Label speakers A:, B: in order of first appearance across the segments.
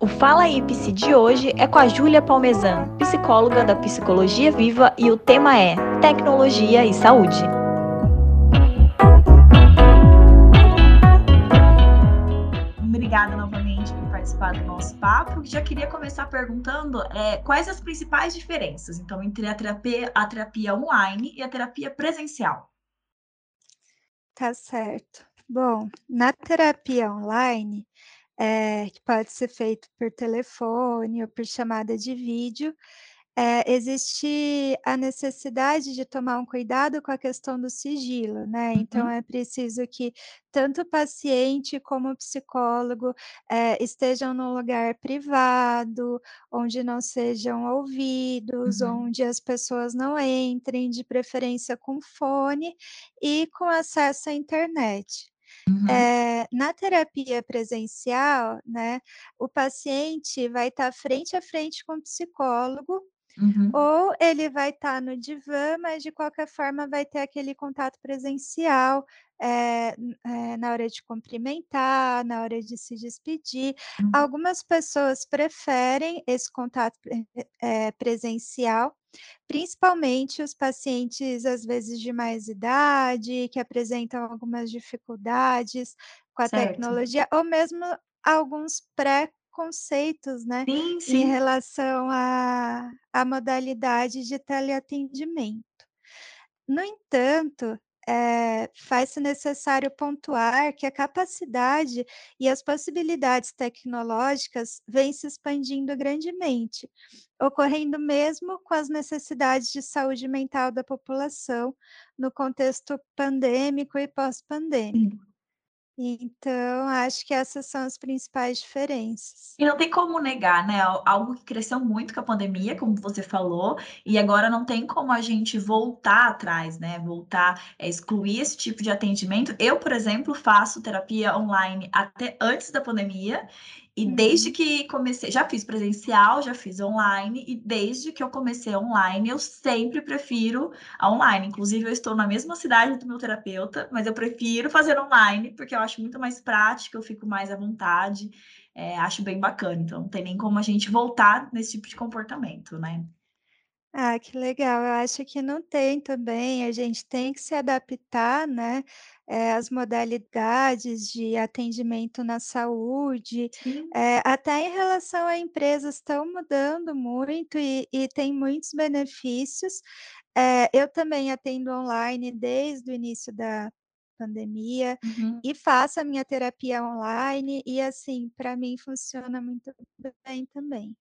A: O Fala Ipse de hoje é com a Júlia Palmesan, psicóloga da Psicologia Viva, e o tema é Tecnologia e Saúde. Obrigada novamente por participar do nosso papo. Já queria começar perguntando é, quais as principais diferenças, então, entre a terapia, a terapia online e a terapia presencial.
B: Tá certo. Bom, na terapia online, é, que pode ser feito por telefone ou por chamada de vídeo, é, existe a necessidade de tomar um cuidado com a questão do sigilo, né? Então
A: Uhum.
B: é preciso que tanto o paciente como o psicólogo é, estejam num lugar privado, onde não sejam ouvidos,
A: Uhum.
B: onde as pessoas não entrem, de preferência com fone e com acesso à internet.
A: Uhum.
B: Eh, na terapia presencial, né, o paciente vai estar frente a frente com o psicólogo,
A: Uhum.
B: ou ele vai estar no divã, mas de qualquer forma vai ter aquele contato presencial, n eh, na hora de cumprimentar, na hora de se despedir.
A: Uhum.
B: Algumas pessoas preferem esse contato eh, presencial, principalmente os pacientes, às vezes, de mais idade, que apresentam algumas dificuldades com a
A: Certo.
B: tecnologia, ou mesmo alguns preconceitos, né,
A: Sim,
B: em
A: sim.
B: relação à à modalidade de teleatendimento. No entanto, eh, faz-se necessário pontuar que a capacidade e as possibilidades tecnológicas vêm se expandindo grandemente, ocorrendo mesmo com as necessidades de saúde mental da população, no contexto pandêmico e pós-pandêmico. Então, acho que essas são as principais diferenças.
A: E não tem como negar, né, al algo que cresceu muito com a pandemia, como você falou, e agora não tem como a gente voltar atrás, né, voltar, eh, excluir esse tipo de atendimento. Eu, por exemplo, faço terapia online até antes da pandemia, e desde
B: Uhum.
A: que comecei já fiz presencial, já fiz online, e desde que eu comecei online, eu sempre prefiro a online. Inclusive, eu estou na mesma cidade do meu terapeuta, mas eu prefiro fazer online, porque eu acho muito mais prático, eu fico mais à vontade, eh, acho bem bacana. Então, não tem nem como a gente voltar nesse tipo de comportamento, né.
B: Ah, que legal. Eu acho que não tem também, a gente tem que se adaptar, né, eh, às modalidades de atendimento na saúde, eh, até em relação a empresas estão mudando muito e e tem muitos benefícios. Eh, eu também atendo online desde o início da pandemia
A: Uhum.
B: e faço a minha terapia online e, assim, para mim funciona muito bem também.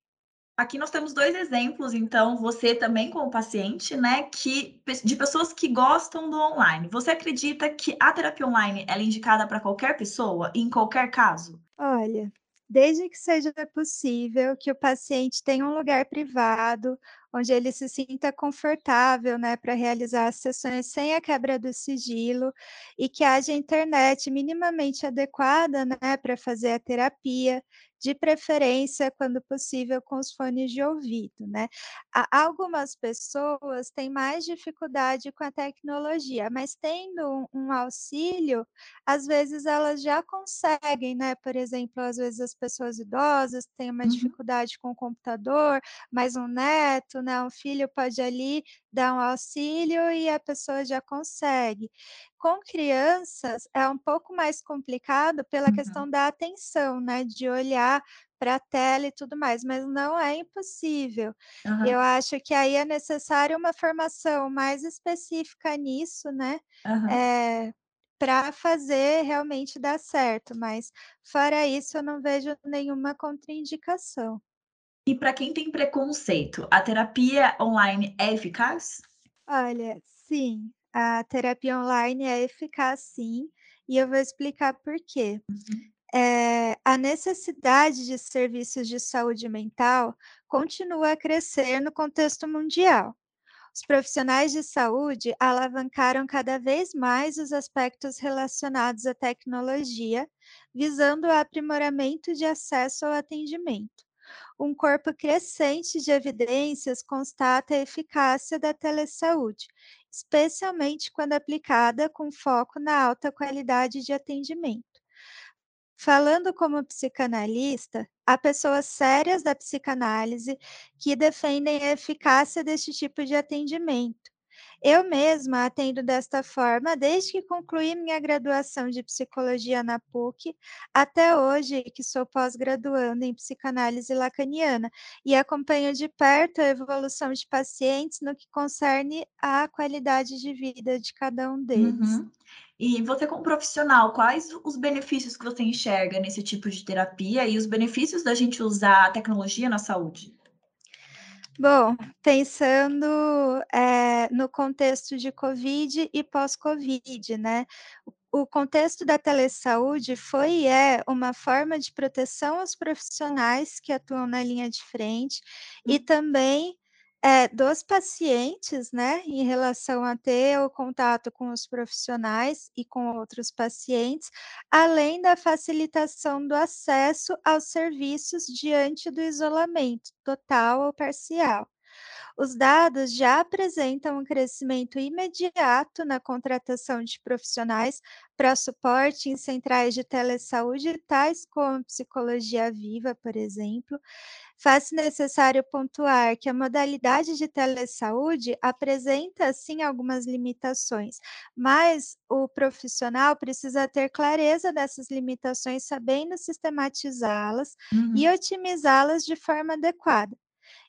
A: Aqui nós temos 2 exemplos, então, você também como paciente, né, que de pessoas que gostam do online. Você acredita que a terapia online é indicada para qualquer pessoa, em qualquer caso?
B: Olha, desde que seja possível que o paciente tenha um lugar privado, onde ele se sinta confortável, né, para realizar as sessões sem a quebra do sigilo, e que haja internet minimamente adequada, né, para fazer a terapia, de preferência, quando possível, com os fones de ouvido, né. A algumas pessoas têm mais dificuldade com a tecnologia, mas tendo um um auxílio, às vezes elas já conseguem, né, por exemplo, às vezes as pessoas idosas têm uma
A: Uhum.
B: dificuldade com o computador, mas um neto, né, um filho pode ali dar um auxílio e a pessoa já consegue. Com crianças é um pouco mais complicado pela questão
A: Uhum.
B: da atenção, né, de olhar para a tela e tudo mais, mas não é impossível. Eu
A: Aham.
B: acho que aí é necessário uma formação mais específica nisso, né,
A: Aham.
B: eh, pra fazer realmente dar certo, mas fora isso eu não vejo nenhuma contraindicação.
A: E para quem tem preconceito, a terapia online é eficaz?
B: Olha, sim, a terapia online é eficaz sim, e eu vou explicar por quê.
A: Uhum.
B: Eh, a necessidade de serviços de saúde mental continua a crescer no contexto mundial. Os profissionais de saúde alavancaram cada vez mais os aspectos relacionados à tecnologia, visando o aprimoramento de acesso ao atendimento. Um corpo crescente de evidências constata a eficácia da telesaúde, especialmente quando aplicada com foco na alta qualidade de atendimento. Falando como psicanalista, há pessoas sérias da psicanálise que defendem a eficácia deste tipo de atendimento. Eu mesma atendo desta forma desde que concluí minha graduação de psicologia na PUC até hoje, que sou pós-graduando em psicanálise lacaniana e acompanho de perto a evolução de pacientes no que concerne à qualidade de vida de cada um deles.
A: Uhum. E você, como profissional, quais os benefícios que você enxerga nesse tipo de terapia e os benefícios da gente usar a tecnologia na saúde?
B: Bom, pensando, eh, no contexto de Covid e pós-Covid, né, o contexto da telesaúde foi e é uma forma de proteção aos profissionais que atuam na linha de frente e
A: Hum.
B: também, eh, dos pacientes, né, em relação a ter o contato com os profissionais e com outros pacientes, além da facilitação do acesso aos serviços diante do isolamento total ou parcial. Os dados já apresentam um crescimento imediato na contratação de profissionais para suporte em centrais de telesaúde, tais como Psicologia Viva, por exemplo. Faz-se necessário pontuar que a modalidade de telesaúde apresenta, sim, algumas limitações, mas o profissional precisa ter clareza dessas limitações, sabendo sistematizá-las e
A: Uhum.
B: otimizá-las de forma adequada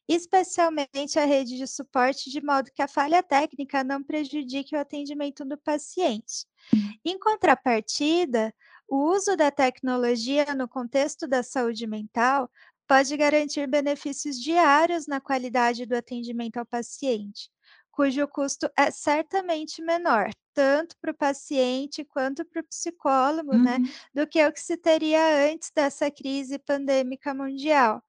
B: especialmente a rede de suporte, de modo que a falha técnica não prejudique o atendimento do paciente.
A: Hum.
B: Em contrapartida, o uso da tecnologia no contexto da saúde mental pode garantir benefícios diários na qualidade do atendimento ao paciente, cujo custo é certamente menor, tanto para o paciente quanto para o psicólogo, né,
A: Uhum.
B: do que o que se teria antes dessa crise pandêmica mundial.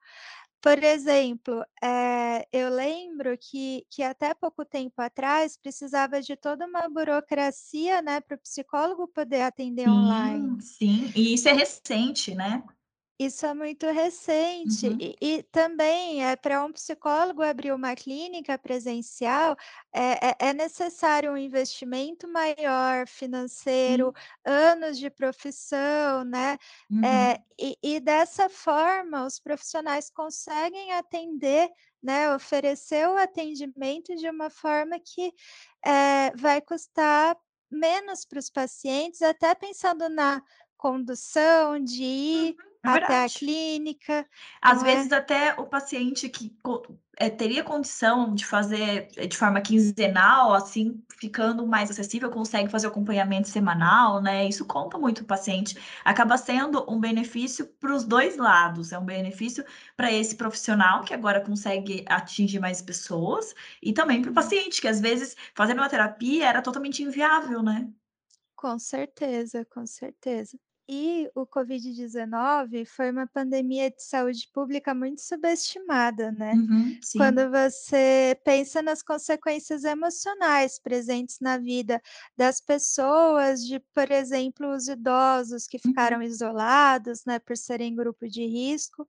B: Por exemplo, eh, eu lembro que que até pouco tempo atrás precisava de toda uma burocracia, né, para o psicólogo poder atender
A: Sim,
B: online.
A: sim. E isso é recente, né?
B: Isso é muito recente
A: Uhum.
B: e e também, é para um psicólogo abrir uma clínica presencial, é é é necessário um investimento maior financeiro,
A: Sim.
B: anos de profissão, né,
A: Uhum.
B: e e dessa forma os profissionais conseguem atender, né, oferecer o atendimento de uma forma que, eh, vai custar menos para os pacientes, até pensando na condução de
A: Uhum,
B: ir
A: é
B: até a
A: verdade.
B: clínica,
A: Às
B: é?
A: vezes até o paciente que eh, teria condição de fazer, eh, de forma quinzenal, assim, ficando mais acessível, consegue fazer o acompanhamento semanal, né, isso conta muito o paciente. Acaba sendo um benefício para os 2 lados, é um benefício para esse profissional, que agora consegue atingir mais pessoas, e também para o
B: Uhum.
A: paciente, que às vezes fazendo uma terapia era totalmente inviável, né?
B: Com certeza, com certeza. E o Covid-19 foi uma pandemia de saúde pública muito subestimada, né.
A: Uhum.
B: Quando você pensa nas consequências emocionais presentes na vida das pessoas, de, por exemplo, os idosos que
A: Uhum.
B: ficaram isolados, né, por serem grupo de risco,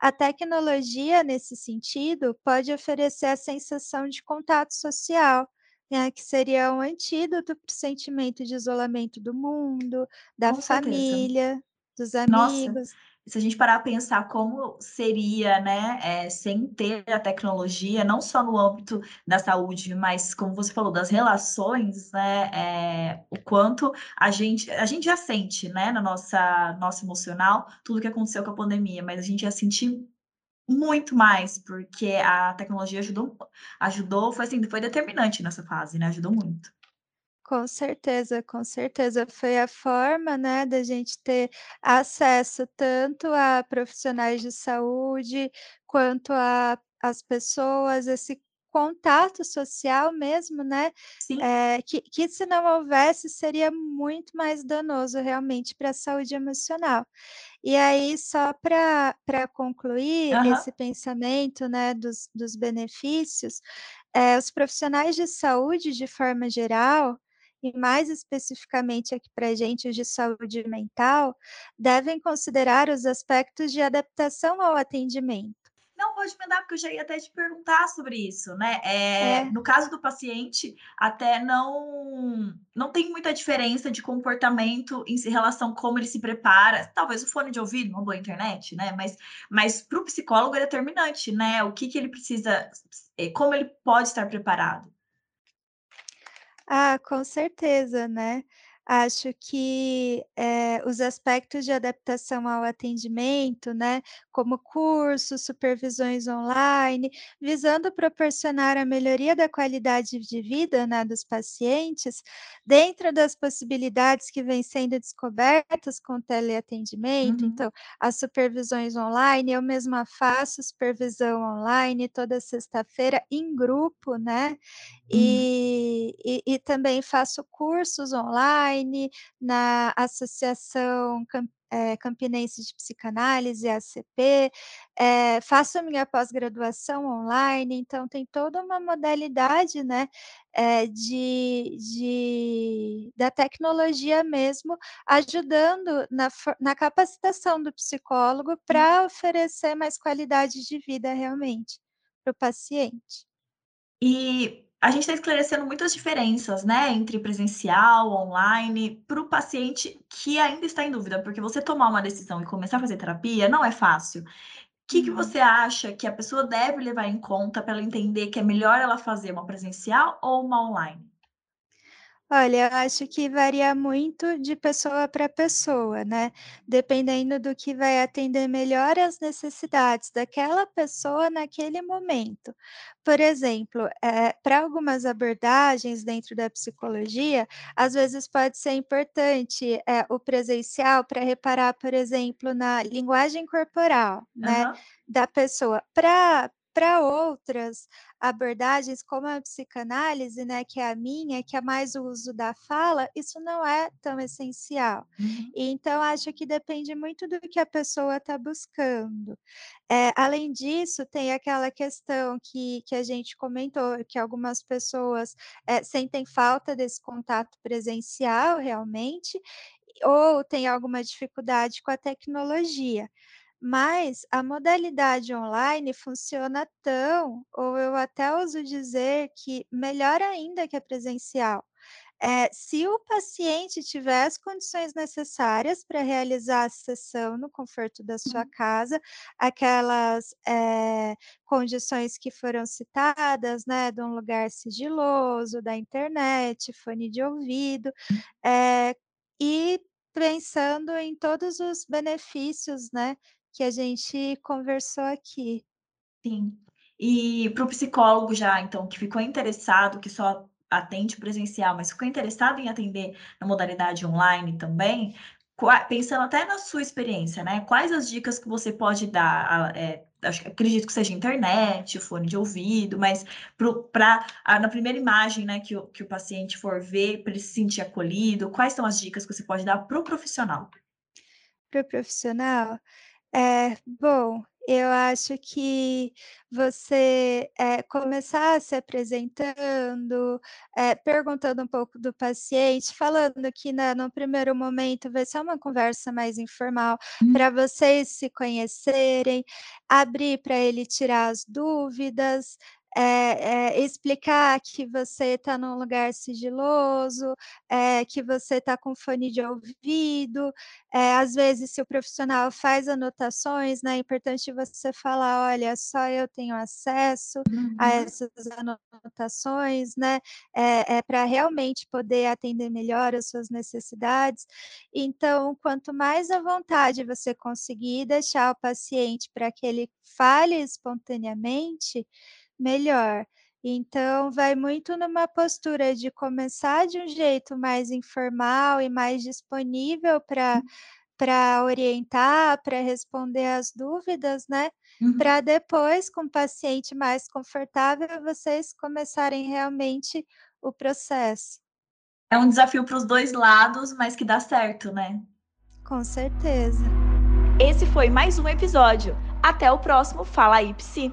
B: a tecnologia, nesse sentido, pode oferecer a sensação de contato social, né, que seria um antídoto para o sentimento de isolamento do mundo, da
A: Com certeza.
B: família, dos
A: Nossa,
B: amigos.
A: se a gente parar pra pensar como seria, né, eh, sem ter a tecnologia, não só no âmbito da saúde, mas como você falou, das relações, né, eh, o quanto a gente a gente já sente, né, na nossa nosso emocional, tudo que aconteceu com a pandemia, mas a gente ia sentir muito mais, porque a tecnologia ajudou ajudou, foi assim, foi determinante nessa fase, né, ajudou muito.
B: Com certeza, com certeza. Foi a forma, né, da gente ter acesso tanto a profissionais de saúde, quanto a as pessoas, esse contato social mesmo, né, eh, que que se não houvesse seria muito mais danoso realmente para a saúde emocional. E aí só pra concluir
A: Aham.
B: esse pensamento, né, dos dos benefícios, eh, os profissionais de saúde de forma geral, e mais especificamente aqui pra gente os de saúde mental, devem considerar os aspectos de adaptação ao atendimento.
A: Não, pode emendar, porque eu já ia até te perguntar sobre isso, né? Eh,
B: É.
A: no caso do paciente, até não não tem muita diferença de comportamento em relação como ele se prepara, talvez o fone de ouvido, uma boa internet, né, mas mas para o psicólogo é determinante, né, o que que ele precisa eh, como ele pode estar preparado.
B: Ah, com certeza, né. Acho que, eh, os aspectos de adaptação ao atendimento, né, como cursos, supervisões online, visando proporcionar a melhoria da qualidade de vida, né, dos pacientes, dentro das possibilidades que vêm sendo descobertas com o teleatendimento,
A: Uhum.
B: então, as supervisões online, eu mesma faço supervisão online toda sexta-feira em grupo, né,
A: Uhum.
B: e e e também faço cursos online na Associação Cam eh, Campinense de Psicanálise, ACP, eh, faço a minha pós-graduação online, então tem toda uma modalidade, né, eh, de de da tecnologia mesmo, ajudando na na capacitação do psicólogo
A: Sim.
B: pra oferecer mais qualidade de vida realmente, para o paciente.
A: E a gente está esclarecendo muitas diferenças, né, entre presencial, online, para o paciente que ainda está em dúvida, porque você tomar uma decisão e começar a fazer terapia não é fácil. Que que
B: Uhum.
A: você acha que a pessoa deve levar em conta pra ela entender que é melhor ela fazer uma presencial ou uma online?
B: Olha, eu acho que varia muito de pessoa para pessoa, né, dependendo do que vai atender melhor as necessidades daquela pessoa naquele momento. Por exemplo, eh, pra algumas abordagens dentro da psicologia, às vezes pode ser importante, eh, o presencial pra reparar, por exemplo, na linguagem corporal, né, da pessoa. Pra outras abordagens, como a psicanálise, né, que é a minha, que é mais o uso da fala, isso não é tão essencial.
A: Uhum.
B: Então acho que depende muito do que a pessoa tá buscando. Eh, além disso, tem aquela questão que que a gente comentou, que algumas pessoas, eh, sentem falta desse contato presencial realmente, ou tem alguma dificuldade com a tecnologia. Mas a modalidade online funciona tão, ou eu até ouso dizer que melhor ainda que a presencial. Eh, se o paciente tiver as condições necessárias pra realizar a sessão no conforto da sua
A: Uhum.
B: casa, aquelas, eh, condições que foram citadas, né, de um lugar sigiloso, da internet, fone de ouvido, eh, e pensando em todos os benefícios, né, que a gente conversou aqui.
A: Sim. E para o psicólogo já então que ficou interessado, que só atende presencial, mas ficou interessado em atender na modalidade online também, pensando até na sua experiência, né, quais as dicas que você pode dar? Acho acredito que seja internet, fone de ouvido, mas para na primeira imagem, né, que o que o paciente for ver, pra ele se sentir acolhido, quais são as dicas que você pode dar para o profissional?
B: Para o profissional? Eh, bom, eu acho que você, eh, começar se apresentando, eh, perguntando um pouco do paciente, falando que, né, no primeiro momento vai ser uma conversa mais informal,
A: Hum.
B: pra vocês se conhecerem, abrir pra ele tirar as dúvidas, eh eh, explicar que você tá num lugar sigiloso, eh, que você tá com fone de ouvido, eh, às vezes se o profissional faz anotações, né, é importante você falar: "Olha, só eu tenho acesso a
A: Uhum.
B: essas anotações", né, eh eh, pra realmente poder atender melhor as suas necessidades. Então, quanto mais à vontade você conseguir deixar o paciente pra que ele fale espontaneamente, melhor. Então vai muito numa postura de começar de um jeito mais informal e mais disponível pra
A: Hum.
B: pra orientar, pra responder as dúvidas, né,
A: Uhum.
B: pra depois, com o paciente mais confortável, vocês começarem realmente o processo.
A: É um desafio para os 2 lados, mas que dá certo, né?
B: Com certeza.
A: Esse foi mais um episódio. Até o próximo Fala aí Psi.